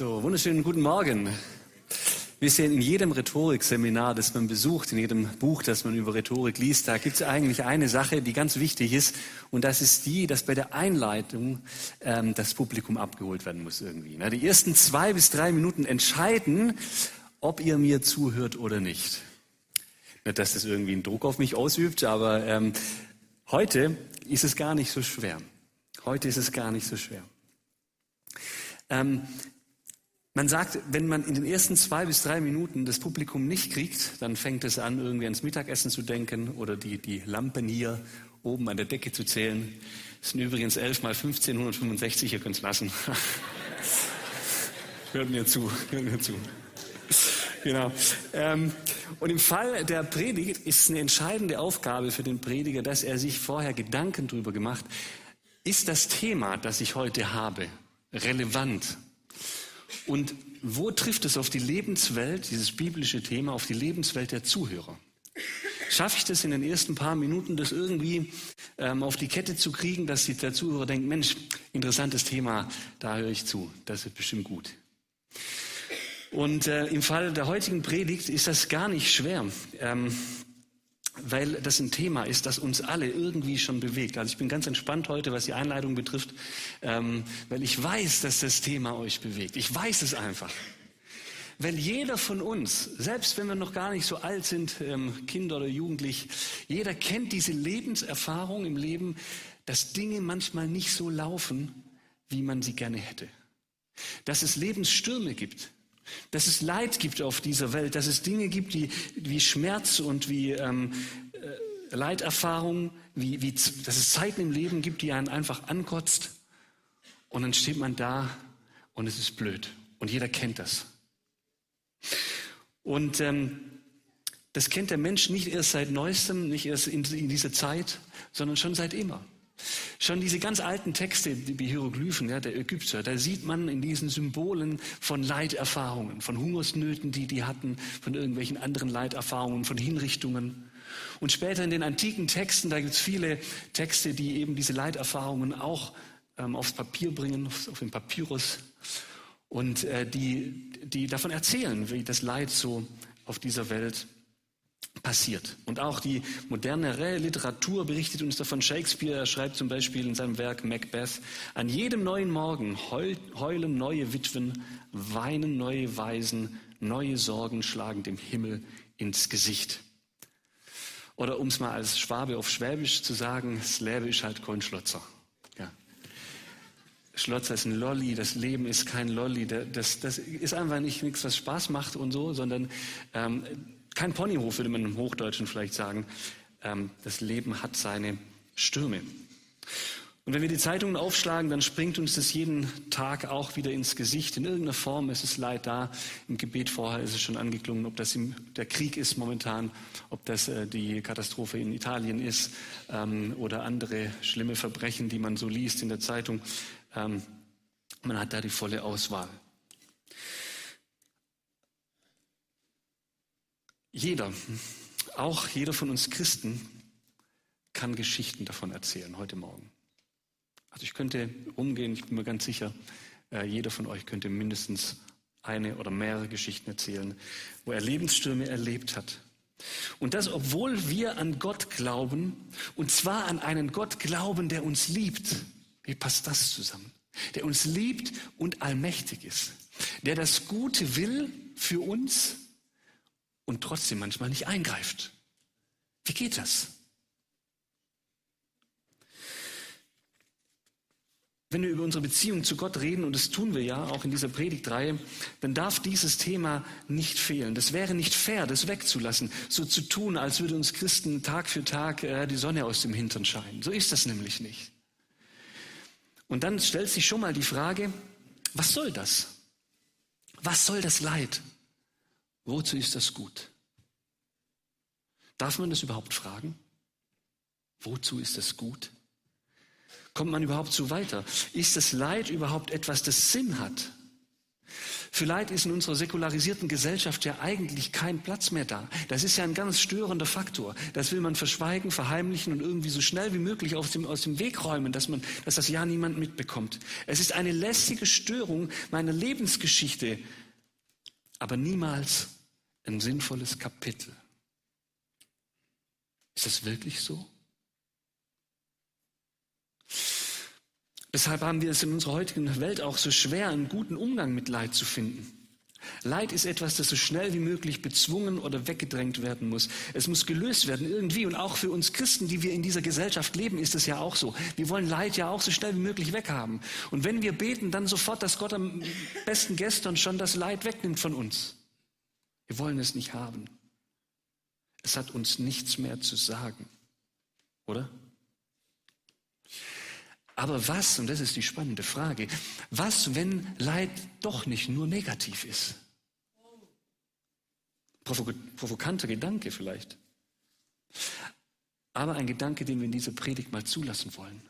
So, wunderschönen guten Morgen. Wir sehen in jedem Rhetorikseminar, das man besucht, in jedem Buch, das man über Rhetorik liest, da gibt es eigentlich eine Sache, die ganz wichtig ist, und das ist die, dass bei der Einleitung ähm, das Publikum abgeholt werden muss irgendwie. Na, die ersten zwei bis drei Minuten entscheiden, ob ihr mir zuhört oder nicht. Nicht, dass das irgendwie einen Druck auf mich ausübt, aber ähm, heute ist es gar nicht so schwer. Heute ist es gar nicht so schwer. Ähm, man sagt, wenn man in den ersten zwei bis drei Minuten das Publikum nicht kriegt, dann fängt es an, irgendwie ans Mittagessen zu denken oder die, die Lampen hier oben an der Decke zu zählen. Das sind übrigens 11 mal 15, 165, ihr könnt es lassen. hört mir zu, hört mir zu. Genau. Ähm, und im Fall der Predigt ist es eine entscheidende Aufgabe für den Prediger, dass er sich vorher Gedanken darüber gemacht, ist das Thema, das ich heute habe, relevant? Und wo trifft es auf die Lebenswelt, dieses biblische Thema, auf die Lebenswelt der Zuhörer? Schaffe ich das in den ersten paar Minuten, das irgendwie ähm, auf die Kette zu kriegen, dass der Zuhörer denkt, Mensch, interessantes Thema, da höre ich zu, das wird bestimmt gut. Und äh, im Fall der heutigen Predigt ist das gar nicht schwer. Ähm, weil das ein Thema ist, das uns alle irgendwie schon bewegt. Also ich bin ganz entspannt heute, was die Einleitung betrifft, ähm, weil ich weiß, dass das Thema euch bewegt. Ich weiß es einfach. Weil jeder von uns, selbst wenn wir noch gar nicht so alt sind, ähm, Kinder oder Jugendlich, jeder kennt diese Lebenserfahrung im Leben, dass Dinge manchmal nicht so laufen, wie man sie gerne hätte. Dass es Lebensstürme gibt, dass es Leid gibt auf dieser Welt, dass es Dinge gibt die, wie Schmerz und wie ähm, äh, Leiterfahrung, wie, wie, dass es Zeiten im Leben gibt, die einen einfach ankotzt. Und dann steht man da und es ist blöd. Und jeder kennt das. Und ähm, das kennt der Mensch nicht erst seit neuestem, nicht erst in, in dieser Zeit, sondern schon seit immer. Schon diese ganz alten Texte, die Hieroglyphen ja, der Ägypter, da sieht man in diesen Symbolen von Leiterfahrungen, von Hungersnöten, die die hatten, von irgendwelchen anderen Leiterfahrungen, von Hinrichtungen. Und später in den antiken Texten, da gibt es viele Texte, die eben diese Leiterfahrungen auch ähm, aufs Papier bringen, auf, den Papyrus, und äh, die, die davon erzählen, wie das Leid so auf dieser Welt passiert. Und auch die modernere Literatur berichtet uns davon. Shakespeare er schreibt zum Beispiel in seinem Werk Macbeth, an jedem neuen Morgen heulen neue Witwen, weinen neue Waisen, neue Sorgen schlagen dem Himmel ins Gesicht. Oder um es mal als Schwabe auf Schwäbisch zu sagen, das Leben ist halt kein Schlotzer. Ja. Schlotzer ist ein Lolli, das Leben ist kein Lolli, das, das ist einfach nicht nichts, was Spaß macht und so, sondern ähm, kein Ponyhof, würde man im Hochdeutschen vielleicht sagen. Ähm, das Leben hat seine Stürme. Und wenn wir die Zeitungen aufschlagen, dann springt uns das jeden Tag auch wieder ins Gesicht. In irgendeiner Form ist es Leid da. Im Gebet vorher ist es schon angeklungen, ob das der Krieg ist momentan, ob das äh, die Katastrophe in Italien ist ähm, oder andere schlimme Verbrechen, die man so liest in der Zeitung. Ähm, man hat da die volle Auswahl. Jeder, auch jeder von uns Christen, kann Geschichten davon erzählen heute Morgen. Also ich könnte umgehen, ich bin mir ganz sicher, äh, jeder von euch könnte mindestens eine oder mehrere Geschichten erzählen, wo er Lebensstürme erlebt hat. Und das, obwohl wir an Gott glauben, und zwar an einen Gott glauben, der uns liebt. Wie passt das zusammen? Der uns liebt und allmächtig ist. Der das Gute will für uns und trotzdem manchmal nicht eingreift. Wie geht das? Wenn wir über unsere Beziehung zu Gott reden, und das tun wir ja auch in dieser Predigtreihe, dann darf dieses Thema nicht fehlen. Das wäre nicht fair, das wegzulassen, so zu tun, als würde uns Christen Tag für Tag äh, die Sonne aus dem Hintern scheinen. So ist das nämlich nicht. Und dann stellt sich schon mal die Frage, was soll das? Was soll das Leid? Wozu ist das gut? Darf man das überhaupt fragen? Wozu ist das gut? Kommt man überhaupt so weiter? Ist das Leid überhaupt etwas, das Sinn hat? Leid ist in unserer säkularisierten Gesellschaft ja eigentlich kein Platz mehr da. Das ist ja ein ganz störender Faktor. Das will man verschweigen, verheimlichen und irgendwie so schnell wie möglich aus dem, aus dem Weg räumen, dass, man, dass das ja niemand mitbekommt. Es ist eine lästige Störung meiner Lebensgeschichte, aber niemals ein sinnvolles Kapitel. Ist das wirklich so? Deshalb haben wir es in unserer heutigen Welt auch so schwer, einen guten Umgang mit Leid zu finden. Leid ist etwas, das so schnell wie möglich bezwungen oder weggedrängt werden muss. Es muss gelöst werden irgendwie. Und auch für uns Christen, die wir in dieser Gesellschaft leben, ist es ja auch so. Wir wollen Leid ja auch so schnell wie möglich weghaben. Und wenn wir beten, dann sofort, dass Gott am besten gestern schon das Leid wegnimmt von uns. Wir wollen es nicht haben. Es hat uns nichts mehr zu sagen. Oder? Aber was, und das ist die spannende Frage, was, wenn Leid doch nicht nur negativ ist? Provok provokanter Gedanke vielleicht. Aber ein Gedanke, den wir in dieser Predigt mal zulassen wollen.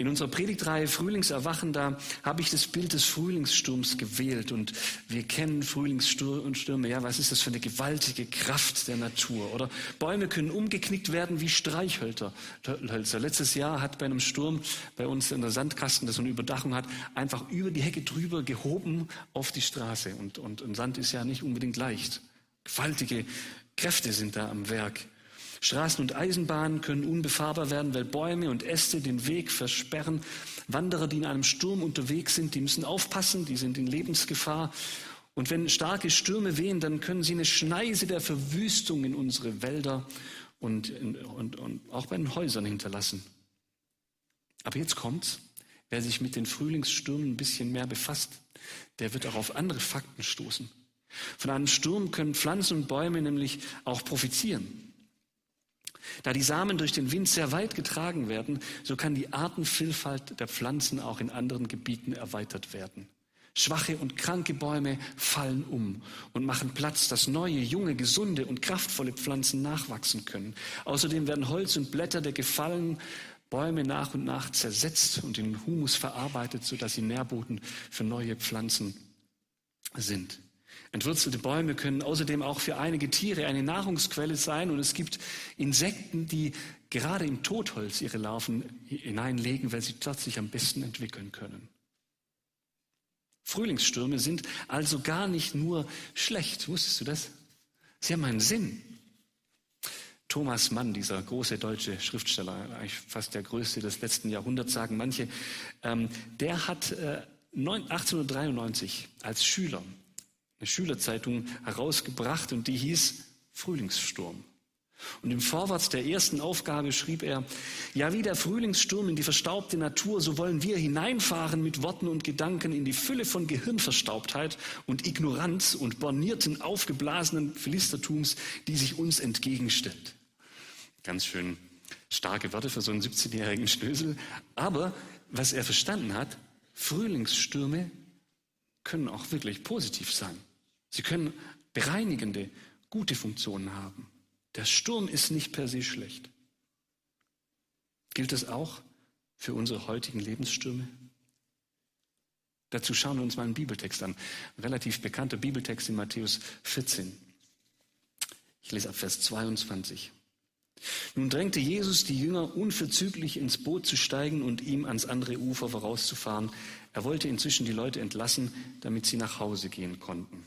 In unserer Predigtreihe Frühlingserwachen, da habe ich das Bild des Frühlingssturms gewählt. Und wir kennen Frühlingsstürme. Ja, was ist das für eine gewaltige Kraft der Natur? Oder Bäume können umgeknickt werden wie Streichhölzer. Letztes Jahr hat bei einem Sturm bei uns in der Sandkasten, das so eine Überdachung hat, einfach über die Hecke drüber gehoben auf die Straße. Und, und, und Sand ist ja nicht unbedingt leicht. Gewaltige Kräfte sind da am Werk. Straßen und Eisenbahnen können unbefahrbar werden, weil Bäume und Äste den Weg versperren. Wanderer, die in einem Sturm unterwegs sind, die müssen aufpassen, die sind in Lebensgefahr. Und wenn starke Stürme wehen, dann können sie eine Schneise der Verwüstung in unsere Wälder und, und, und auch bei den Häusern hinterlassen. Aber jetzt kommt's. Wer sich mit den Frühlingsstürmen ein bisschen mehr befasst, der wird auch auf andere Fakten stoßen. Von einem Sturm können Pflanzen und Bäume nämlich auch profitieren. Da die Samen durch den Wind sehr weit getragen werden, so kann die Artenvielfalt der Pflanzen auch in anderen Gebieten erweitert werden. Schwache und kranke Bäume fallen um und machen Platz, dass neue, junge, gesunde und kraftvolle Pflanzen nachwachsen können. Außerdem werden Holz und Blätter der gefallenen Bäume nach und nach zersetzt und in Humus verarbeitet, sodass sie Nährboden für neue Pflanzen sind. Entwurzelte Bäume können außerdem auch für einige Tiere eine Nahrungsquelle sein und es gibt Insekten, die gerade im Totholz ihre Larven hineinlegen, weil sie dort sich am besten entwickeln können. Frühlingsstürme sind also gar nicht nur schlecht. Wusstest du das? Sie haben einen Sinn. Thomas Mann, dieser große deutsche Schriftsteller, eigentlich fast der größte des letzten Jahrhunderts, sagen manche, ähm, der hat äh, 1893 als Schüler eine Schülerzeitung herausgebracht und die hieß Frühlingssturm. Und im Vorwort der ersten Aufgabe schrieb er, ja wie der Frühlingssturm in die verstaubte Natur, so wollen wir hineinfahren mit Worten und Gedanken in die Fülle von Gehirnverstaubtheit und Ignoranz und bornierten, aufgeblasenen Philistertums, die sich uns entgegenstellt. Ganz schön starke Worte für so einen 17-jährigen Schnösel. Aber was er verstanden hat, Frühlingsstürme können auch wirklich positiv sein. Sie können bereinigende, gute Funktionen haben. Der Sturm ist nicht per se schlecht. Gilt das auch für unsere heutigen Lebensstürme? Dazu schauen wir uns mal einen Bibeltext an. Ein relativ bekannter Bibeltext in Matthäus 14. Ich lese ab Vers 22. Nun drängte Jesus die Jünger unverzüglich ins Boot zu steigen und ihm ans andere Ufer vorauszufahren. Er wollte inzwischen die Leute entlassen, damit sie nach Hause gehen konnten.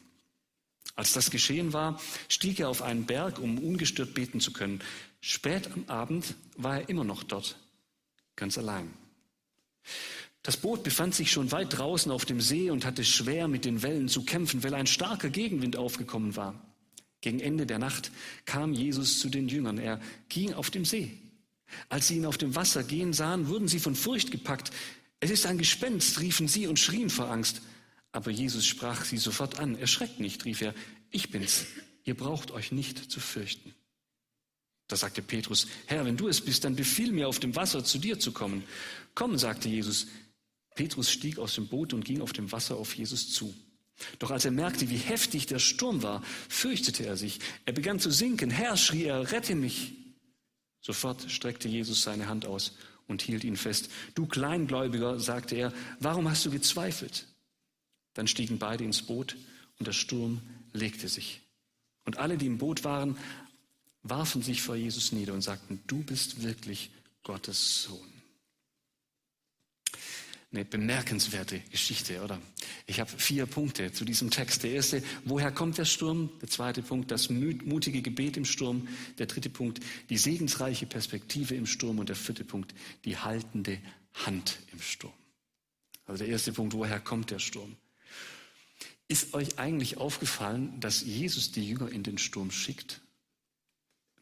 Als das geschehen war, stieg er auf einen Berg, um ungestört beten zu können. Spät am Abend war er immer noch dort, ganz allein. Das Boot befand sich schon weit draußen auf dem See und hatte schwer mit den Wellen zu kämpfen, weil ein starker Gegenwind aufgekommen war. Gegen Ende der Nacht kam Jesus zu den Jüngern. Er ging auf dem See. Als sie ihn auf dem Wasser gehen sahen, wurden sie von Furcht gepackt. Es ist ein Gespenst, riefen sie und schrien vor Angst. Aber Jesus sprach sie sofort an. Erschreckt nicht, rief er, ich bin's. Ihr braucht euch nicht zu fürchten. Da sagte Petrus, Herr, wenn du es bist, dann befiehl mir auf dem Wasser zu dir zu kommen. Komm, sagte Jesus. Petrus stieg aus dem Boot und ging auf dem Wasser auf Jesus zu. Doch als er merkte, wie heftig der Sturm war, fürchtete er sich. Er begann zu sinken. Herr, schrie er, rette mich. Sofort streckte Jesus seine Hand aus und hielt ihn fest. Du Kleingläubiger, sagte er, warum hast du gezweifelt? Dann stiegen beide ins Boot und der Sturm legte sich. Und alle, die im Boot waren, warfen sich vor Jesus nieder und sagten, du bist wirklich Gottes Sohn. Eine bemerkenswerte Geschichte, oder? Ich habe vier Punkte zu diesem Text. Der erste, woher kommt der Sturm? Der zweite Punkt, das mutige Gebet im Sturm. Der dritte Punkt, die segensreiche Perspektive im Sturm. Und der vierte Punkt, die haltende Hand im Sturm. Also der erste Punkt, woher kommt der Sturm? Ist euch eigentlich aufgefallen, dass Jesus die Jünger in den Sturm schickt?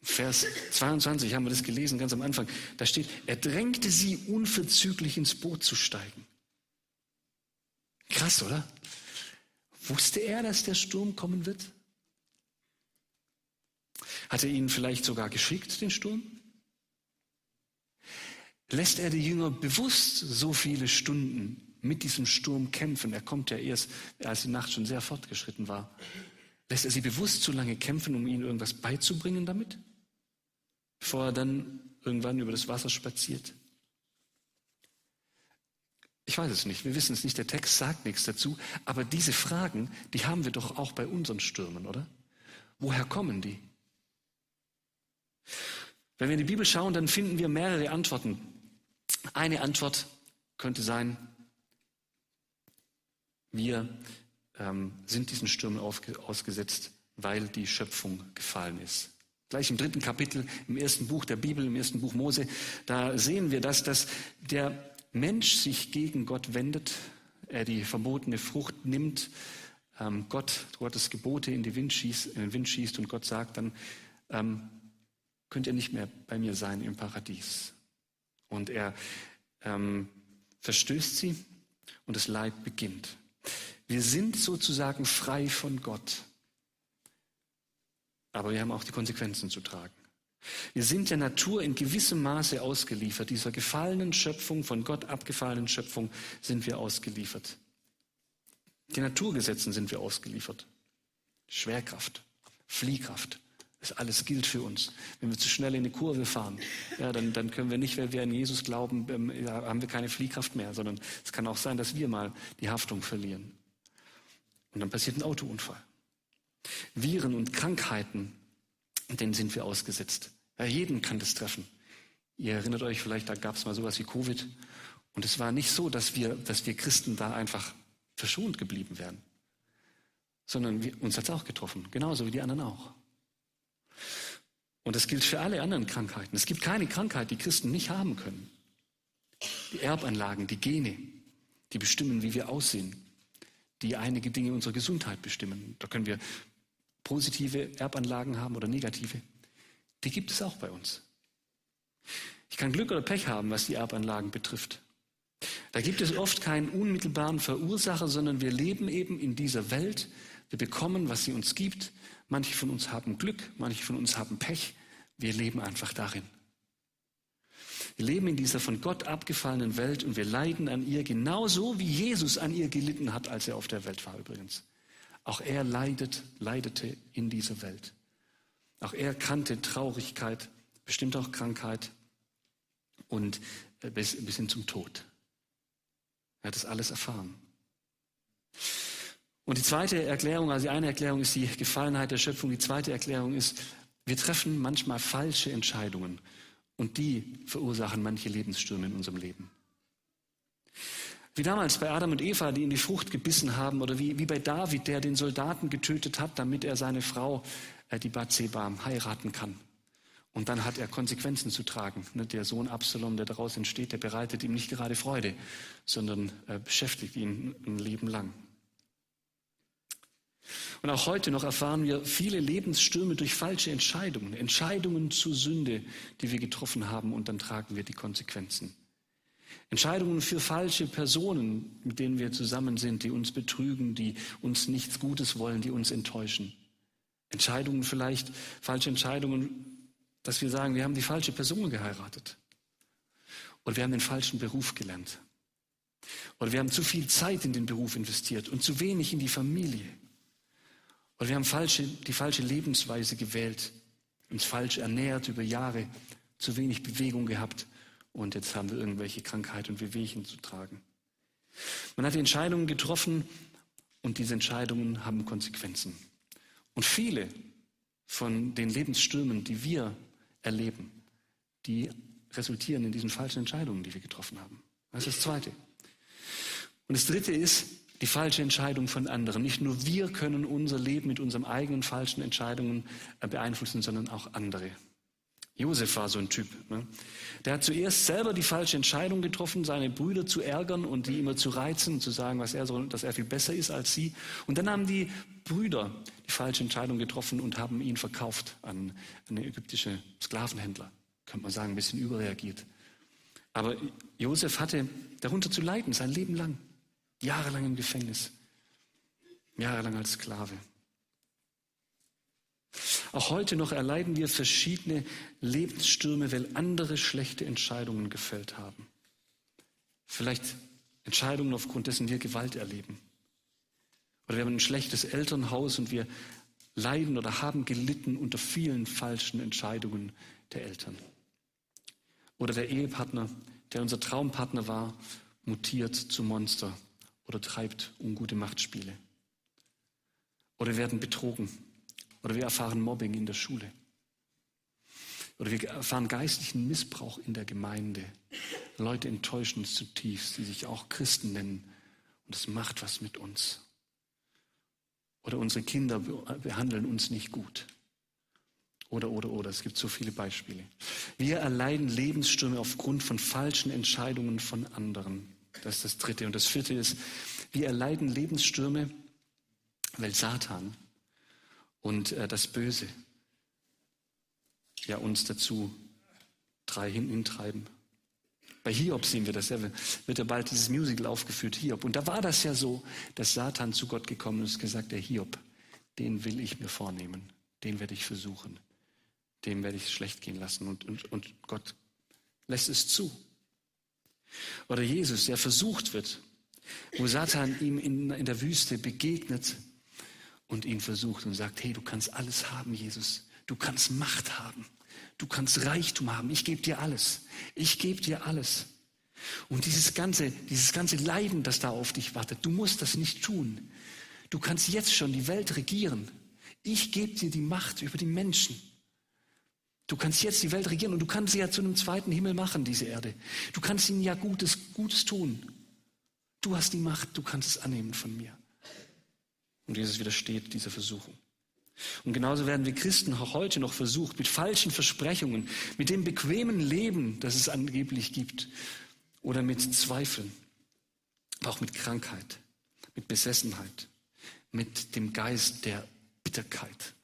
Vers 22 haben wir das gelesen, ganz am Anfang. Da steht, er drängte sie unverzüglich ins Boot zu steigen. Krass, oder? Wusste er, dass der Sturm kommen wird? Hat er ihn vielleicht sogar geschickt, den Sturm? Lässt er die Jünger bewusst so viele Stunden mit diesem Sturm kämpfen? Er kommt ja erst, als die Nacht schon sehr fortgeschritten war. Lässt er sie bewusst so lange kämpfen, um ihnen irgendwas beizubringen damit? bevor er dann irgendwann über das Wasser spaziert? Ich weiß es nicht, wir wissen es nicht, der Text sagt nichts dazu, aber diese Fragen, die haben wir doch auch bei unseren Stürmen, oder? Woher kommen die? Wenn wir in die Bibel schauen, dann finden wir mehrere Antworten. Eine Antwort könnte sein, wir ähm, sind diesen Stürmen ausgesetzt, weil die Schöpfung gefallen ist. Gleich im dritten Kapitel, im ersten Buch der Bibel, im ersten Buch Mose, da sehen wir das, dass der Mensch sich gegen Gott wendet, er die verbotene Frucht nimmt, ähm, Gott, Gottes Gebote in, Wind schießt, in, den Wind schießt und Gott sagt dann, ähm, könnt ihr nicht mehr bei mir sein im Paradies. Und er ähm, verstößt sie und das Leid beginnt. Wir sind sozusagen frei von Gott. Aber wir haben auch die Konsequenzen zu tragen. Wir sind der Natur in gewissem Maße ausgeliefert. Dieser gefallenen Schöpfung, von Gott abgefallenen Schöpfung sind wir ausgeliefert. Den Naturgesetzen sind wir ausgeliefert. Schwerkraft, Fliehkraft, das alles gilt für uns. Wenn wir zu schnell in eine Kurve fahren, ja, dann, dann können wir nicht, weil wir an Jesus glauben, ähm, ja, haben wir keine Fliehkraft mehr, sondern es kann auch sein, dass wir mal die Haftung verlieren. Und dann passiert ein Autounfall. Viren und Krankheiten, denen sind wir ausgesetzt. Ja, jeden kann das treffen. Ihr erinnert euch vielleicht, da gab es mal sowas wie Covid. Und es war nicht so, dass wir, dass wir Christen da einfach verschont geblieben wären, sondern wir, uns hat es auch getroffen, genauso wie die anderen auch. Und das gilt für alle anderen Krankheiten. Es gibt keine Krankheit, die Christen nicht haben können. Die Erbanlagen, die Gene, die bestimmen, wie wir aussehen, die einige Dinge unserer Gesundheit bestimmen. Da können wir positive Erbanlagen haben oder negative, die gibt es auch bei uns. Ich kann Glück oder Pech haben, was die Erbanlagen betrifft. Da gibt es oft keinen unmittelbaren Verursacher, sondern wir leben eben in dieser Welt. Wir bekommen, was sie uns gibt. Manche von uns haben Glück, manche von uns haben Pech. Wir leben einfach darin. Wir leben in dieser von Gott abgefallenen Welt und wir leiden an ihr genauso, wie Jesus an ihr gelitten hat, als er auf der Welt war übrigens. Auch er leidet, leidete in dieser Welt. Auch er kannte Traurigkeit, bestimmt auch Krankheit und äh, bis, bis hin zum Tod. Er hat das alles erfahren. Und die zweite Erklärung, also die eine Erklärung ist die Gefallenheit der Schöpfung, die zweite Erklärung ist, wir treffen manchmal falsche Entscheidungen und die verursachen manche Lebensstürme in unserem Leben. Wie damals bei Adam und Eva, die in die Frucht gebissen haben, oder wie, wie bei David, der den Soldaten getötet hat, damit er seine Frau, äh, die Bathseba, heiraten kann. Und dann hat er Konsequenzen zu tragen. Ne, der Sohn Absalom, der daraus entsteht, der bereitet ihm nicht gerade Freude, sondern äh, beschäftigt ihn ein Leben lang. Und auch heute noch erfahren wir viele Lebensstürme durch falsche Entscheidungen, Entscheidungen zur Sünde, die wir getroffen haben, und dann tragen wir die Konsequenzen. Entscheidungen für falsche Personen, mit denen wir zusammen sind, die uns betrügen, die uns nichts Gutes wollen, die uns enttäuschen. Entscheidungen vielleicht, falsche Entscheidungen, dass wir sagen, wir haben die falsche Person geheiratet. Oder wir haben den falschen Beruf gelernt. Oder wir haben zu viel Zeit in den Beruf investiert und zu wenig in die Familie. Oder wir haben falsche, die falsche Lebensweise gewählt, uns falsch ernährt über Jahre, zu wenig Bewegung gehabt und jetzt haben wir irgendwelche Krankheiten und Wehwehchen zu tragen. Man hat die Entscheidungen getroffen und diese Entscheidungen haben Konsequenzen. Und viele von den Lebensstürmen, die wir erleben, die resultieren in diesen falschen Entscheidungen, die wir getroffen haben. Das ist das Zweite. Und das Dritte ist die falsche Entscheidung von anderen. Nicht nur wir können unser Leben mit unseren eigenen falschen Entscheidungen äh, beeinflussen, sondern auch andere. Josef war so ein Typ. Ne? Der hat zuerst selber die falsche Entscheidung getroffen, seine Brüder zu ärgern und die immer zu reizen, zu sagen, was er so, dass er viel besser ist als sie. Und dann haben die Brüder die falsche Entscheidung getroffen und haben ihn verkauft an eine ägyptische Sklavenhändler. Könnte man sagen, ein bisschen überreagiert. Aber Josef hatte darunter zu leiden, sein Leben lang. Jahrelang im Gefängnis. Jahrelang als Sklave. Auch heute noch erleiden wir verschiedene Lebensstürme, weil andere schlechte Entscheidungen gefällt haben. Vielleicht Entscheidungen, aufgrund dessen wir Gewalt erleben. Oder wir haben ein schlechtes Elternhaus und wir leiden oder haben gelitten unter vielen falschen Entscheidungen der Eltern. Oder der Ehepartner, der unser Traumpartner war, mutiert zu Monster oder treibt ungute Machtspiele. Oder werden betrogen oder wir erfahren Mobbing in der Schule. Oder wir erfahren geistlichen Missbrauch in der Gemeinde. Leute enttäuschen uns zutiefst, die sich auch Christen nennen. Und es macht was mit uns. Oder unsere Kinder behandeln uns nicht gut. Oder, oder, oder. Es gibt so viele Beispiele. Wir erleiden Lebensstürme aufgrund von falschen Entscheidungen von anderen. Das ist das Dritte. Und das Vierte ist, wir erleiden Lebensstürme, weil Satan und äh, das Böse ja uns dazu drei hintreiben. Bei Hiob sehen wir das ja, wird ja bald dieses Musical aufgeführt, Hiob. Und da war das ja so, dass Satan zu Gott gekommen ist und gesagt, der Hiob, den will ich mir vornehmen, den werde ich versuchen, dem werde ich schlecht gehen lassen. Und, und, und Gott lässt es zu. Oder Jesus, der versucht wird, wo Satan ihm in, in der Wüste begegnet und ihn versucht und sagt, hey, du kannst alles haben, Jesus. Du kannst Macht haben. Du kannst Reichtum haben. Ich gebe dir alles. Ich gebe dir alles. Und dieses ganze, dieses ganze Leiden, das da auf dich wartet, du musst das nicht tun. Du kannst jetzt schon die Welt regieren. Ich gebe dir die Macht über die Menschen. Du kannst jetzt die Welt regieren und du kannst sie ja zu einem zweiten Himmel machen, diese Erde. Du kannst ihnen ja Gutes, Gutes tun. Du hast die Macht, du kannst es annehmen von mir. Und Jesus widersteht dieser Versuchung. Und genauso werden wir Christen auch heute noch versucht, mit falschen Versprechungen, mit dem bequemen Leben, das es angeblich gibt, oder mit Zweifeln, aber auch mit Krankheit, mit Besessenheit, mit dem Geist der Bitterkeit,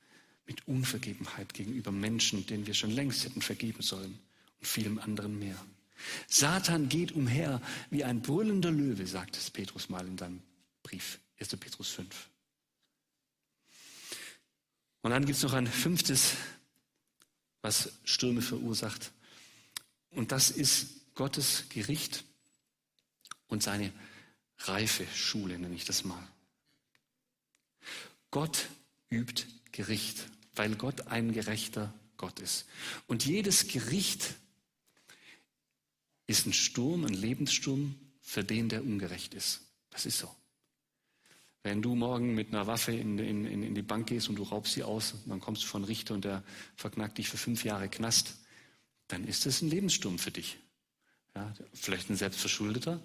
mit Unvergebenheit gegenüber Menschen, denen wir schon längst hätten vergeben sollen und vielem anderen mehr. Satan geht umher wie ein brüllender Löwe, sagt es Petrus mal in seinem Brief, 1. Petrus 5. Und dann gibt es noch ein fünftes, was Stürme verursacht. Und das ist Gottes Gericht und seine reife Schule, nenne ich das mal. Gott übt Gericht, weil Gott ein gerechter Gott ist. Und jedes Gericht ist ein Sturm, ein Lebenssturm für den, der ungerecht ist. Das ist so. Wenn du morgen mit einer Waffe in, in, in die Bank gehst und du raubst sie aus, dann kommst du von Richter und der verknackt dich für fünf Jahre Knast, dann ist das ein Lebenssturm für dich. Ja, vielleicht ein selbstverschuldeter,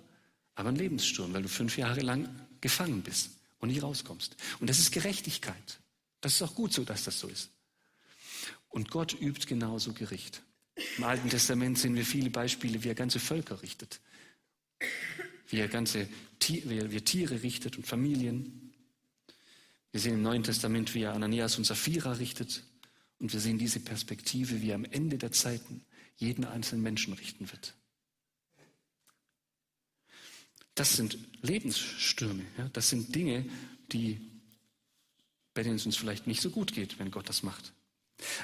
aber ein Lebenssturm, weil du fünf Jahre lang gefangen bist und nicht rauskommst. Und das ist Gerechtigkeit. Das ist auch gut so, dass das so ist. Und Gott übt genauso Gericht. Im Alten Testament sehen wir viele Beispiele, wie er ganze Völker richtet, wie er ganze wie er Tiere richtet und Familien. Wir sehen im Neuen Testament, wie er Ananias und Sapphira richtet. Und wir sehen diese Perspektive, wie er am Ende der Zeiten jeden einzelnen Menschen richten wird. Das sind Lebensstürme. Ja? Das sind Dinge, die, bei denen es uns vielleicht nicht so gut geht, wenn Gott das macht.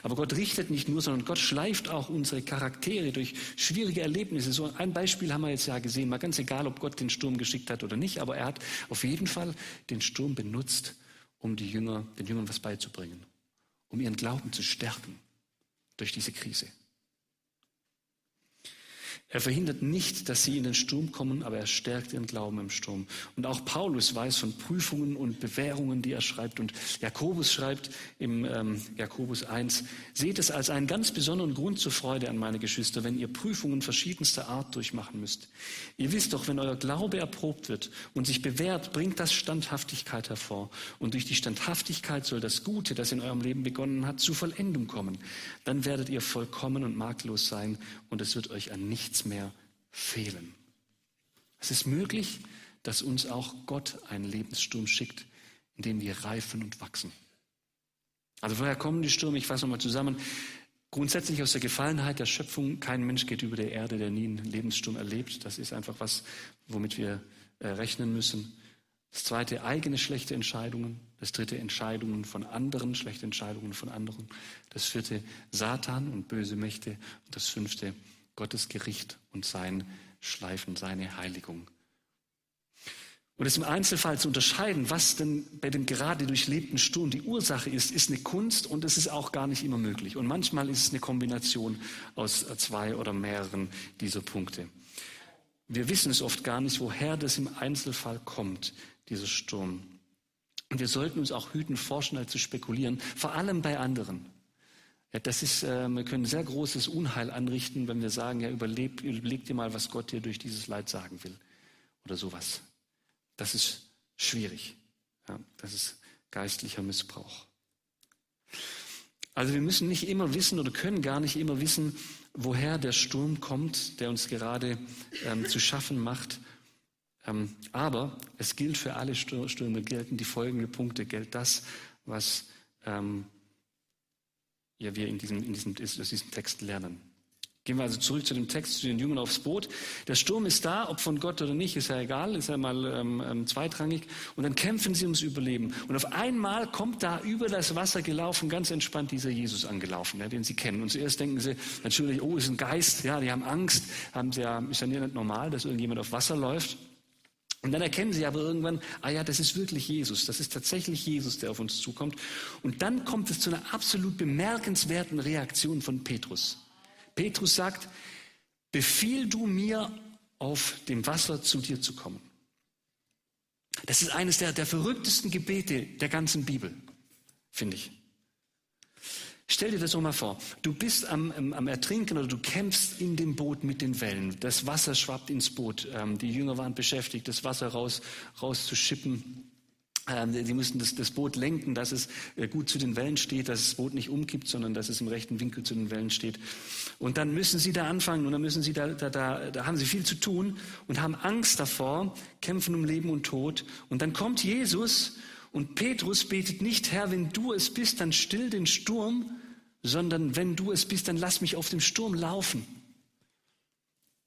Aber Gott richtet nicht nur, sondern Gott schleift auch unsere Charaktere durch schwierige Erlebnisse. So ein Beispiel haben wir jetzt ja gesehen, mal ganz egal, ob Gott den Sturm geschickt hat oder nicht, aber er hat auf jeden Fall den Sturm benutzt, um die Jünger, den Jüngern was beizubringen, um ihren Glauben zu stärken durch diese Krise. Er verhindert nicht, dass sie in den Sturm kommen, aber er stärkt ihren Glauben im Sturm. Und auch Paulus weiß von Prüfungen und Bewährungen, die er schreibt. Und Jakobus schreibt im ähm, Jakobus 1, seht es als einen ganz besonderen Grund zur Freude an meine Geschwister, wenn ihr Prüfungen verschiedenster Art durchmachen müsst. Ihr wisst doch, wenn euer Glaube erprobt wird und sich bewährt, bringt das Standhaftigkeit hervor. Und durch die Standhaftigkeit soll das Gute, das in eurem Leben begonnen hat, zu Vollendung kommen. Dann werdet ihr vollkommen und makellos sein und es wird euch an nichts nichts mehr fehlen. Es ist möglich, dass uns auch Gott einen Lebenssturm schickt, in dem wir reifen und wachsen. Also woher kommen die Stürme? Ich fasse nochmal zusammen. Grundsätzlich aus der Gefallenheit der Schöpfung. Kein Mensch geht über der Erde, der nie einen Lebenssturm erlebt. Das ist einfach was, womit wir äh, rechnen müssen. Das zweite, eigene schlechte Entscheidungen. Das dritte, Entscheidungen von anderen, schlechte Entscheidungen von anderen. Das vierte, Satan und böse Mächte. Und das fünfte, Gottes Gericht und sein Schleifen, seine Heiligung. Und es im Einzelfall zu unterscheiden, was denn bei dem gerade durchlebten Sturm die Ursache ist, ist eine Kunst und es ist auch gar nicht immer möglich. Und manchmal ist es eine Kombination aus zwei oder mehreren dieser Punkte. Wir wissen es oft gar nicht, woher das im Einzelfall kommt, dieser Sturm. Und wir sollten uns auch hüten, vorschnell zu spekulieren, vor allem bei anderen. Ja, das ist, äh, wir können sehr großes Unheil anrichten, wenn wir sagen, ja, überleg, überleg dir mal, was Gott dir durch dieses Leid sagen will. Oder sowas. Das ist schwierig. Ja, das ist geistlicher Missbrauch. Also wir müssen nicht immer wissen oder können gar nicht immer wissen, woher der Sturm kommt, der uns gerade ähm, zu schaffen macht. Ähm, aber es gilt für alle Stürme, gelten die folgenden Punkte, gilt das, was ähm, ja, wir in diesem, in diesem, aus diesem Text lernen. Gehen wir also zurück zu dem Text, zu den Jüngern aufs Boot. Der Sturm ist da, ob von Gott oder nicht, ist ja egal, ist ja mal ähm, ähm, zweitrangig. Und dann kämpfen sie ums Überleben. Und auf einmal kommt da über das Wasser gelaufen, ganz entspannt dieser Jesus angelaufen, ja, den sie kennen. Und zuerst denken sie natürlich, oh, ist ein Geist, ja, die haben Angst, haben sie ja, ist ja nicht normal, dass irgendjemand auf Wasser läuft. Und dann erkennen sie aber irgendwann, ah ja, das ist wirklich Jesus, das ist tatsächlich Jesus, der auf uns zukommt. Und dann kommt es zu einer absolut bemerkenswerten Reaktion von Petrus. Petrus sagt, befiehl du mir, auf dem Wasser zu dir zu kommen. Das ist eines der, der verrücktesten Gebete der ganzen Bibel, finde ich. Stell dir das doch mal vor. Du bist am, am, Ertrinken oder du kämpfst in dem Boot mit den Wellen. Das Wasser schwappt ins Boot. Ähm, die Jünger waren beschäftigt, das Wasser raus, rauszuschippen. Ähm, sie mussten das, das, Boot lenken, dass es äh, gut zu den Wellen steht, dass das Boot nicht umkippt, sondern dass es im rechten Winkel zu den Wellen steht. Und dann müssen sie da anfangen und dann müssen sie da, da, da, da haben sie viel zu tun und haben Angst davor, kämpfen um Leben und Tod. Und dann kommt Jesus und Petrus betet nicht, Herr, wenn du es bist, dann still den Sturm, sondern wenn du es bist, dann lass mich auf dem Sturm laufen.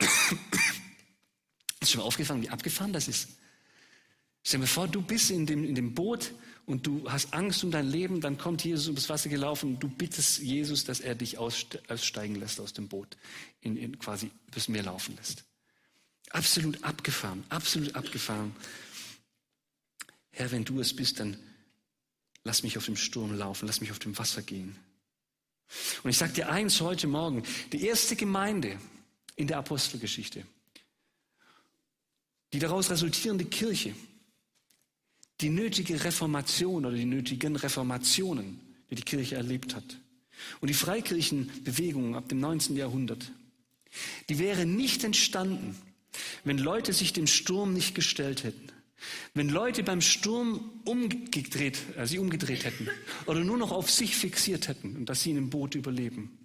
Ist schon mal aufgefangen, wie abgefahren das ist? Stell dir vor, du bist in dem, in dem Boot und du hast Angst um dein Leben, dann kommt Jesus ums Wasser gelaufen und du bittest Jesus, dass er dich aussteigen lässt aus dem Boot, in, in quasi übers Meer laufen lässt. Absolut abgefahren, absolut abgefahren. Herr, wenn du es bist, dann lass mich auf dem Sturm laufen, lass mich auf dem Wasser gehen. Und ich sage dir eins heute Morgen, die erste Gemeinde in der Apostelgeschichte, die daraus resultierende Kirche, die nötige Reformation oder die nötigen Reformationen, die die Kirche erlebt hat, und die Freikirchenbewegung ab dem 19. Jahrhundert, die wäre nicht entstanden, wenn Leute sich dem Sturm nicht gestellt hätten. Wenn Leute beim Sturm umgedreht, äh, sie umgedreht hätten oder nur noch auf sich fixiert hätten und dass sie in einem Boot überleben,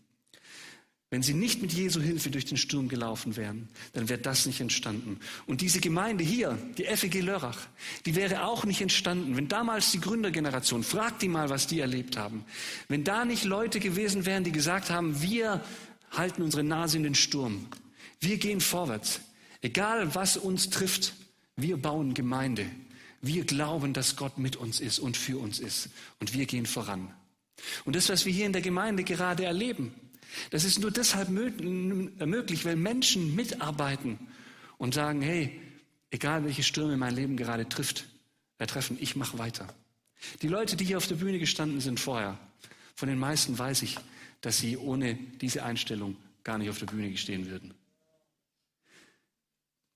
wenn sie nicht mit Jesu Hilfe durch den Sturm gelaufen wären, dann wäre das nicht entstanden. Und diese Gemeinde hier, die FEG Lörrach, die wäre auch nicht entstanden, wenn damals die Gründergeneration, fragt die mal, was die erlebt haben, wenn da nicht Leute gewesen wären, die gesagt haben, wir halten unsere Nase in den Sturm, wir gehen vorwärts, egal was uns trifft, wir bauen Gemeinde. Wir glauben, dass Gott mit uns ist und für uns ist. Und wir gehen voran. Und das, was wir hier in der Gemeinde gerade erleben, das ist nur deshalb möglich, weil Menschen mitarbeiten und sagen, hey, egal welche Stürme mein Leben gerade trifft, äh, treffen, ich mache weiter. Die Leute, die hier auf der Bühne gestanden sind vorher, von den meisten weiß ich, dass sie ohne diese Einstellung gar nicht auf der Bühne stehen würden.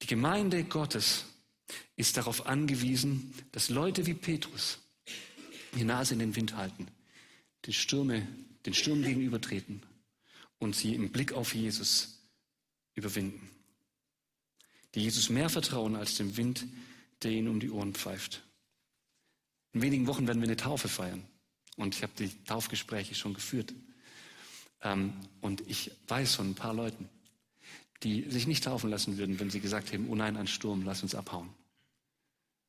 Die Gemeinde Gottes ist darauf angewiesen, dass Leute wie Petrus die Nase in den Wind halten, den, Stürme, den Sturm gegenübertreten und sie im Blick auf Jesus überwinden. Die Jesus mehr vertrauen als dem Wind, der ihnen um die Ohren pfeift. In wenigen Wochen werden wir eine Taufe feiern. Und ich habe die Taufgespräche schon geführt. Ähm, und ich weiß von ein paar Leuten, die sich nicht taufen lassen würden, wenn sie gesagt hätten, oh nein, ein Sturm, lass uns abhauen.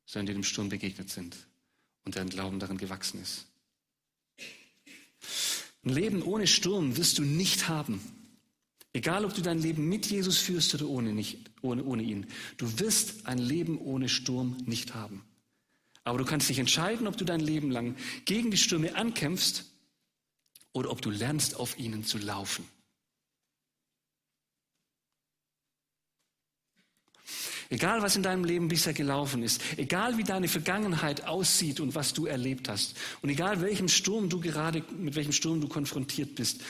Sondern die dem Sturm begegnet sind und deren Glauben darin gewachsen ist. Ein Leben ohne Sturm wirst du nicht haben. Egal, ob du dein Leben mit Jesus führst oder ohne, nicht, ohne, ohne ihn. Du wirst ein Leben ohne Sturm nicht haben. Aber du kannst dich entscheiden, ob du dein Leben lang gegen die Stürme ankämpfst oder ob du lernst, auf ihnen zu laufen. Egal, was in deinem Leben bisher gelaufen ist, egal wie deine Vergangenheit aussieht und was du erlebt hast, und egal welchem Sturm du gerade, mit welchem Sturm du konfrontiert bist,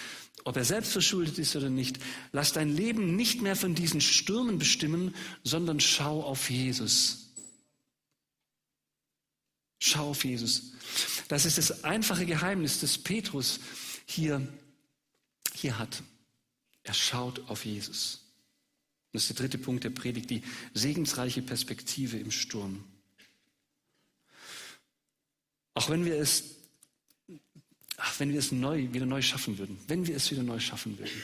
ob er selbst verschuldet ist oder nicht, lass dein Leben nicht mehr von diesen Stürmen bestimmen, sondern schau auf Jesus. Schau auf Jesus. Das ist das einfache Geheimnis, das Petrus hier, hier hat. Er schaut auf Jesus. Das ist der dritte Punkt der Predigt, die segensreiche Perspektive im Sturm. Auch wenn wir es, ach, wenn wir es neu, wieder neu schaffen würden, wenn wir es wieder neu schaffen würden,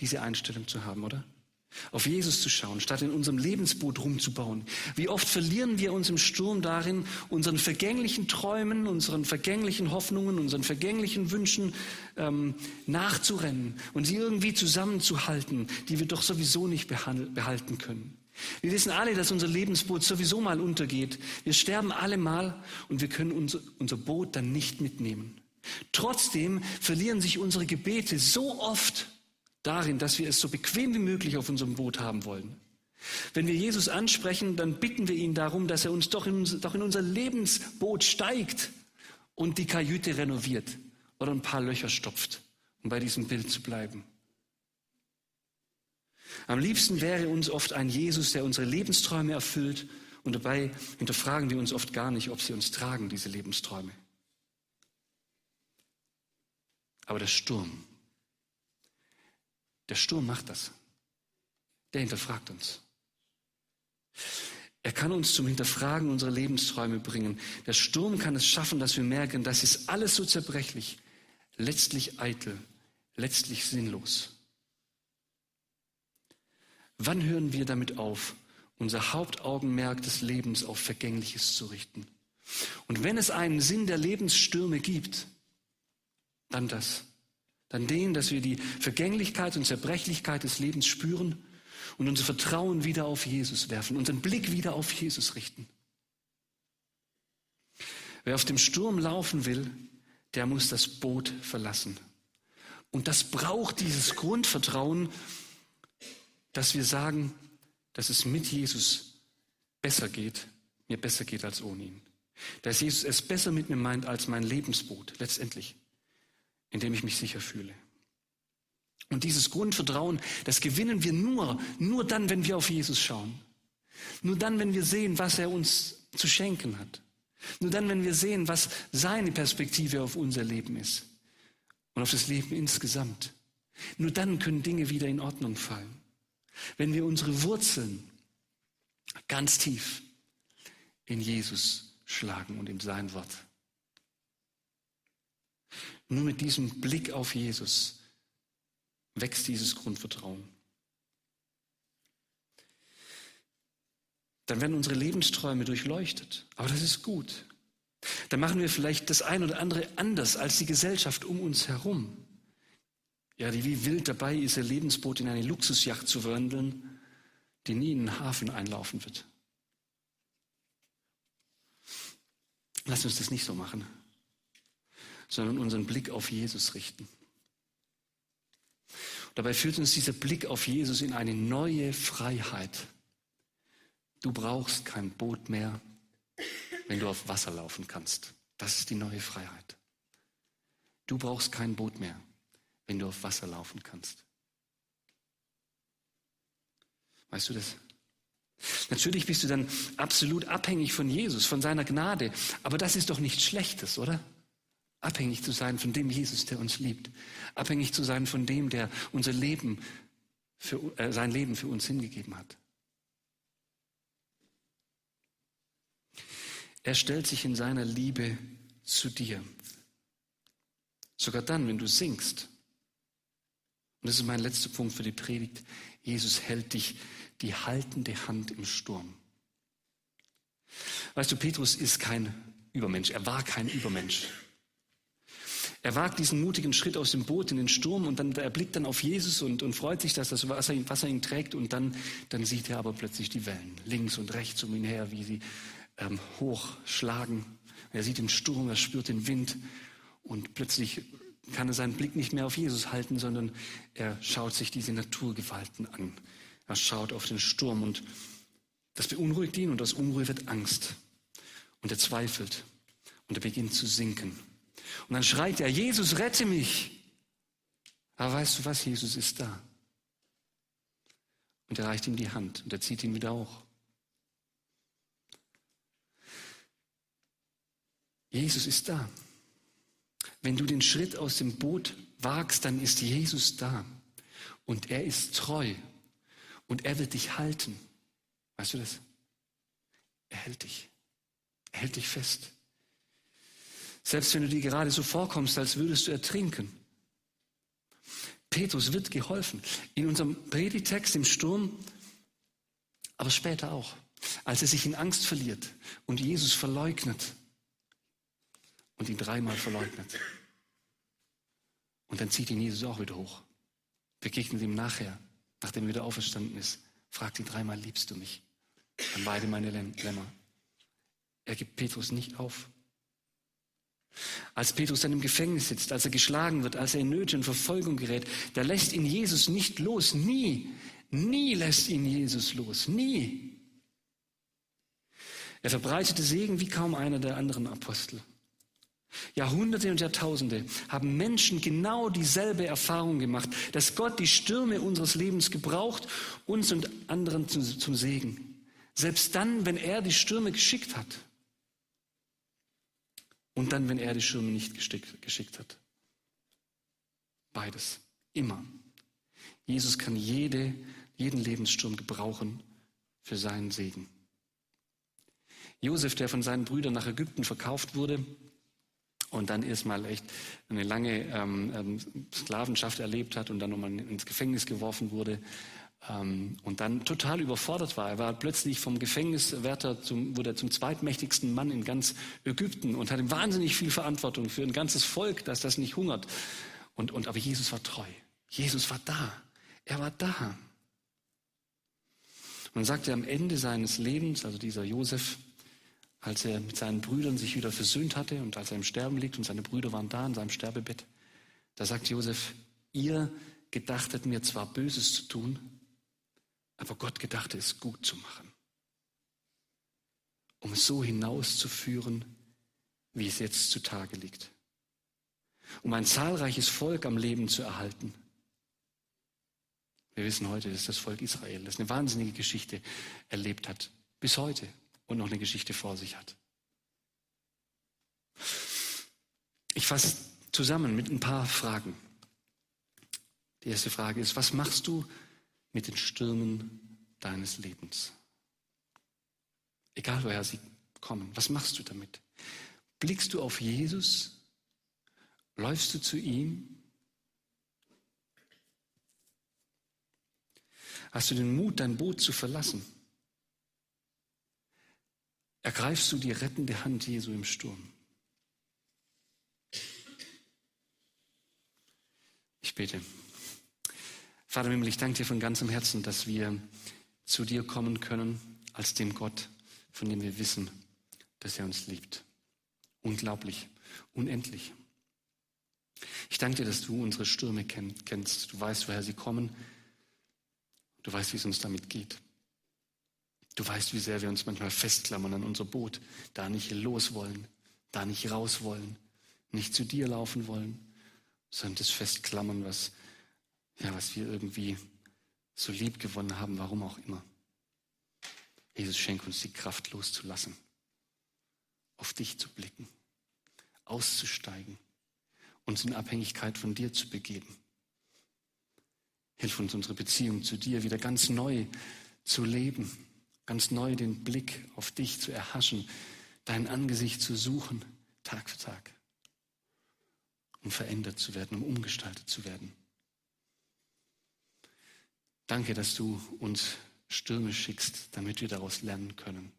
diese Einstellung zu haben, oder? Auf Jesus zu schauen, statt in unserem Lebensboot rumzubauen. Wie oft verlieren wir uns im Sturm darin, unseren vergänglichen Träumen, unseren vergänglichen Hoffnungen, unseren vergänglichen Wünschen ähm, nachzurennen und sie irgendwie zusammenzuhalten, die wir doch sowieso nicht behalten können. Wir wissen alle, dass unser Lebensboot sowieso mal untergeht. Wir sterben alle mal und wir können unser, unser Boot dann nicht mitnehmen. Trotzdem verlieren sich unsere Gebete so oft darin, dass wir es so bequem wie möglich auf unserem Boot haben wollen. Wenn wir Jesus ansprechen, dann bitten wir ihn darum, dass er uns doch in, doch in unser Lebensboot steigt und die Kajüte renoviert oder ein paar Löcher stopft, um bei diesem Bild zu bleiben. Am liebsten wäre uns oft ein Jesus, der unsere Lebensträume erfüllt und dabei hinterfragen wir uns oft gar nicht, ob sie uns tragen, diese Lebensträume. Aber der Sturm, der Sturm macht das. Der hinterfragt uns. Er kann uns zum Hinterfragen unserer Lebensträume bringen. Der Sturm kann es schaffen, dass wir merken, das ist alles so zerbrechlich, letztlich eitel, letztlich sinnlos. Wann hören wir damit auf, unser Hauptaugenmerk des Lebens auf Vergängliches zu richten? Und wenn es einen Sinn der Lebensstürme gibt, dann das dann den, dass wir die Vergänglichkeit und Zerbrechlichkeit des Lebens spüren und unser Vertrauen wieder auf Jesus werfen, unseren Blick wieder auf Jesus richten. Wer auf dem Sturm laufen will, der muss das Boot verlassen. Und das braucht dieses Grundvertrauen, dass wir sagen, dass es mit Jesus besser geht, mir besser geht als ohne ihn. Dass Jesus es besser mit mir meint als mein Lebensboot, letztendlich in dem ich mich sicher fühle. Und dieses Grundvertrauen, das gewinnen wir nur, nur dann, wenn wir auf Jesus schauen. Nur dann, wenn wir sehen, was er uns zu schenken hat. Nur dann, wenn wir sehen, was seine Perspektive auf unser Leben ist und auf das Leben insgesamt. Nur dann können Dinge wieder in Ordnung fallen. Wenn wir unsere Wurzeln ganz tief in Jesus schlagen und in sein Wort. Nur mit diesem Blick auf Jesus wächst dieses Grundvertrauen. Dann werden unsere Lebensträume durchleuchtet. Aber das ist gut. Dann machen wir vielleicht das ein oder andere anders als die Gesellschaft um uns herum. Ja, die wie wild dabei ist, ihr Lebensboot in eine Luxusjacht zu wandeln, die nie in den Hafen einlaufen wird. Lass uns das nicht so machen sondern unseren Blick auf Jesus richten. Dabei führt uns dieser Blick auf Jesus in eine neue Freiheit. Du brauchst kein Boot mehr, wenn du auf Wasser laufen kannst. Das ist die neue Freiheit. Du brauchst kein Boot mehr, wenn du auf Wasser laufen kannst. Weißt du das? Natürlich bist du dann absolut abhängig von Jesus, von seiner Gnade. Aber das ist doch nichts Schlechtes, oder? Abhängig zu sein von dem Jesus, der uns liebt. Abhängig zu sein von dem, der unser Leben für, äh, sein Leben für uns hingegeben hat. Er stellt sich in seiner Liebe zu dir. Sogar dann, wenn du singst. Und das ist mein letzter Punkt für die Predigt. Jesus hält dich die haltende Hand im Sturm. Weißt du, Petrus ist kein Übermensch. Er war kein Übermensch. Er wagt diesen mutigen Schritt aus dem Boot in den Sturm und dann er blickt dann auf Jesus und, und freut sich, dass das Wasser, Wasser ihn trägt und dann, dann sieht er aber plötzlich die Wellen links und rechts um ihn her, wie sie ähm, hochschlagen. Er sieht den Sturm, er spürt den Wind und plötzlich kann er seinen Blick nicht mehr auf Jesus halten, sondern er schaut sich diese Naturgewalten an. Er schaut auf den Sturm und das beunruhigt ihn und aus Unruhe wird Angst. Und er zweifelt und er beginnt zu sinken. Und dann schreit er, Jesus, rette mich. Aber weißt du was, Jesus ist da. Und er reicht ihm die Hand und er zieht ihn wieder hoch. Jesus ist da. Wenn du den Schritt aus dem Boot wagst, dann ist Jesus da. Und er ist treu. Und er wird dich halten. Weißt du das? Er hält dich. Er hält dich fest. Selbst wenn du dir gerade so vorkommst, als würdest du ertrinken. Petrus wird geholfen. In unserem Predigtext im Sturm, aber später auch, als er sich in Angst verliert und Jesus verleugnet und ihn dreimal verleugnet. Und dann zieht ihn Jesus auch wieder hoch, begegnet ihm nachher, nachdem er wieder auferstanden ist, fragt ihn dreimal, liebst du mich? Dann beide meine Lämmer. Er gibt Petrus nicht auf. Als Petrus dann im Gefängnis sitzt, als er geschlagen wird, als er in Nöte und Verfolgung gerät, da lässt ihn Jesus nicht los. Nie, nie lässt ihn Jesus los. Nie. Er verbreitete Segen wie kaum einer der anderen Apostel. Jahrhunderte und Jahrtausende haben Menschen genau dieselbe Erfahrung gemacht, dass Gott die Stürme unseres Lebens gebraucht, uns und anderen zum, zum Segen. Selbst dann, wenn er die Stürme geschickt hat. Und dann, wenn er die Stürme nicht geschickt, geschickt hat. Beides. Immer. Jesus kann jede, jeden Lebenssturm gebrauchen für seinen Segen. Josef, der von seinen Brüdern nach Ägypten verkauft wurde, und dann erstmal echt eine lange ähm, ähm, Sklavenschaft erlebt hat und dann nochmal ins Gefängnis geworfen wurde und dann total überfordert war. Er war plötzlich vom Gefängniswärter zum, wurde er zum zweitmächtigsten Mann in ganz Ägypten und hatte wahnsinnig viel Verantwortung für ein ganzes Volk, dass das nicht hungert. Und, und, aber Jesus war treu. Jesus war da. Er war da. Man sagte am Ende seines Lebens, also dieser Josef, als er mit seinen Brüdern sich wieder versöhnt hatte und als er im Sterben liegt und seine Brüder waren da in seinem Sterbebett, da sagt Josef, ihr gedachtet mir zwar Böses zu tun, aber Gott gedachte es gut zu machen, um es so hinauszuführen, wie es jetzt zutage liegt, um ein zahlreiches Volk am Leben zu erhalten. Wir wissen heute, dass das Volk Israel, das eine wahnsinnige Geschichte erlebt hat, bis heute und noch eine Geschichte vor sich hat. Ich fasse zusammen mit ein paar Fragen. Die erste Frage ist, was machst du mit den Stürmen deines Lebens? Egal woher sie kommen, was machst du damit? Blickst du auf Jesus? Läufst du zu ihm? Hast du den Mut, dein Boot zu verlassen? ergreifst du die rettende Hand Jesu im Sturm. Ich bete. Vater Himmel, ich danke dir von ganzem Herzen, dass wir zu dir kommen können als dem Gott, von dem wir wissen, dass er uns liebt. Unglaublich, unendlich. Ich danke dir, dass du unsere Stürme kennst. Du weißt, woher sie kommen. Du weißt, wie es uns damit geht. Du weißt, wie sehr wir uns manchmal festklammern an unser Boot, da nicht los wollen, da nicht raus wollen, nicht zu dir laufen wollen, sondern das Festklammern, was, ja, was wir irgendwie so lieb gewonnen haben, warum auch immer. Jesus, schenk uns die Kraft loszulassen, auf dich zu blicken, auszusteigen, uns in Abhängigkeit von dir zu begeben. Hilf uns, unsere Beziehung zu dir wieder ganz neu zu leben, ganz neu den Blick auf dich zu erhaschen, dein Angesicht zu suchen, Tag für Tag, um verändert zu werden, um umgestaltet zu werden. Danke, dass du uns Stürme schickst, damit wir daraus lernen können.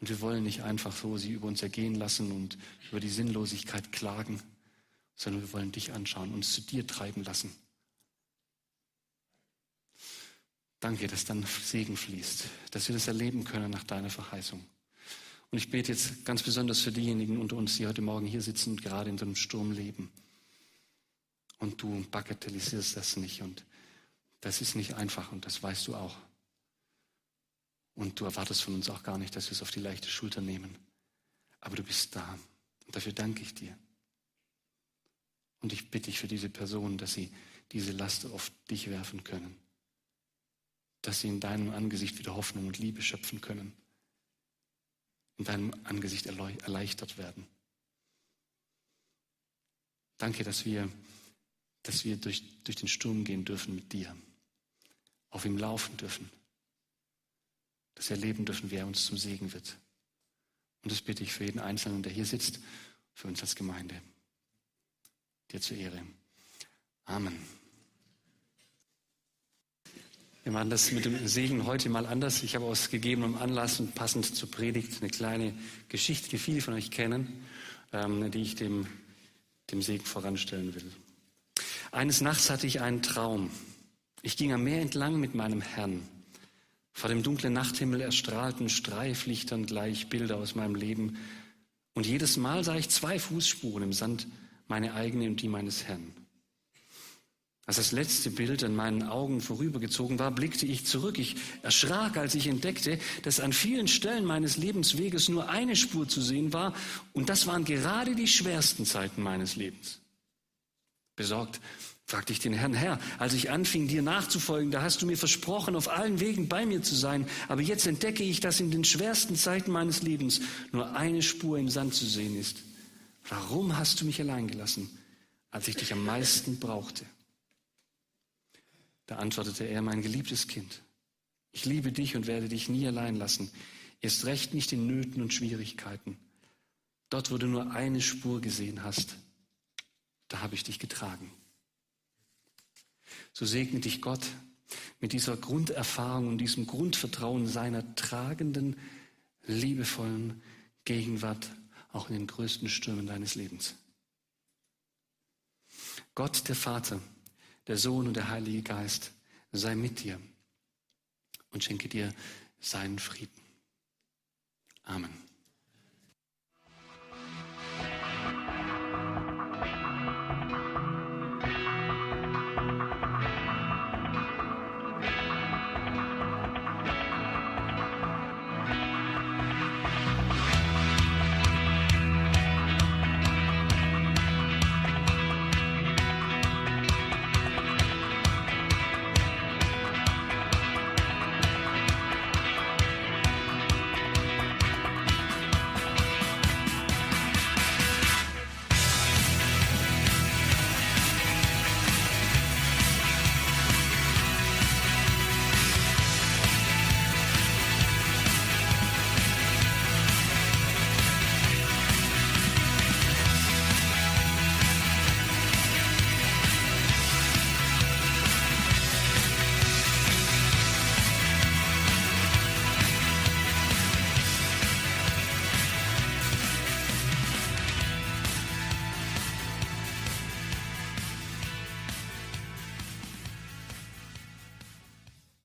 Und wir wollen nicht einfach so sie über uns ergehen lassen und über die Sinnlosigkeit klagen, sondern wir wollen dich anschauen, uns zu dir treiben lassen. Danke, dass dann Segen fließt, dass wir das erleben können nach deiner Verheißung. Und ich bete jetzt ganz besonders für diejenigen unter uns, die heute Morgen hier sitzen und gerade in so einem Sturm leben. Und du bagatellisierst das nicht und das ist nicht einfach und das weißt du auch. Und du erwartest von uns auch gar nicht, dass wir es auf die leichte Schulter nehmen. Aber du bist da. Und dafür danke ich dir. Und ich bitte dich für diese Personen, dass sie diese Last auf dich werfen können. Dass sie in deinem Angesicht wieder Hoffnung und Liebe schöpfen können. In deinem Angesicht erleichtert werden. Danke, dass wir, dass wir durch, durch den Sturm gehen dürfen mit dir auf ihm laufen dürfen. Wir erleben dürfen, wer uns zum Segen wird. Und das bitte ich für jeden Einzelnen, der hier sitzt, für uns als Gemeinde. Dir zur Ehre. Amen. Wir machen das mit dem Segen heute mal anders. Ich habe aus gegebenem Anlass und passend zur Predigt eine kleine Geschichte, die viele von euch kennen, ähm, die ich dem, dem Segen voranstellen will. Eines Nachts hatte ich einen Traum. Ich ging am Meer entlang mit meinem Herrn. Vor dem dunklen Nachthimmel erstrahlten Streiflichtern gleich Bilder aus meinem Leben. Und jedes Mal sah ich zwei Fußspuren im Sand, meine eigene und die meines Herrn. Als das letzte Bild an meinen Augen vorübergezogen war, blickte ich zurück. Ich erschrak, als ich entdeckte, dass an vielen Stellen meines Lebensweges nur eine Spur zu sehen war, und das waren gerade die schwersten Zeiten meines Lebens. Besorgt fragte ich den Herrn, Herr, als ich anfing, dir nachzufolgen, da hast du mir versprochen, auf allen Wegen bei mir zu sein. Aber jetzt entdecke ich, dass in den schwersten Zeiten meines Lebens nur eine Spur im Sand zu sehen ist. Warum hast du mich allein gelassen, als ich dich am meisten brauchte? Da antwortete er, mein geliebtes Kind, ich liebe dich und werde dich nie allein lassen, erst recht nicht in Nöten und Schwierigkeiten. Dort, wo du nur eine Spur gesehen hast, da habe ich dich getragen. So segne dich Gott mit dieser Grunderfahrung und diesem Grundvertrauen seiner tragenden, liebevollen Gegenwart auch in den größten Stürmen deines Lebens. Gott der Vater, der Sohn und der Heilige Geist sei mit dir und schenke dir seinen Frieden. Amen.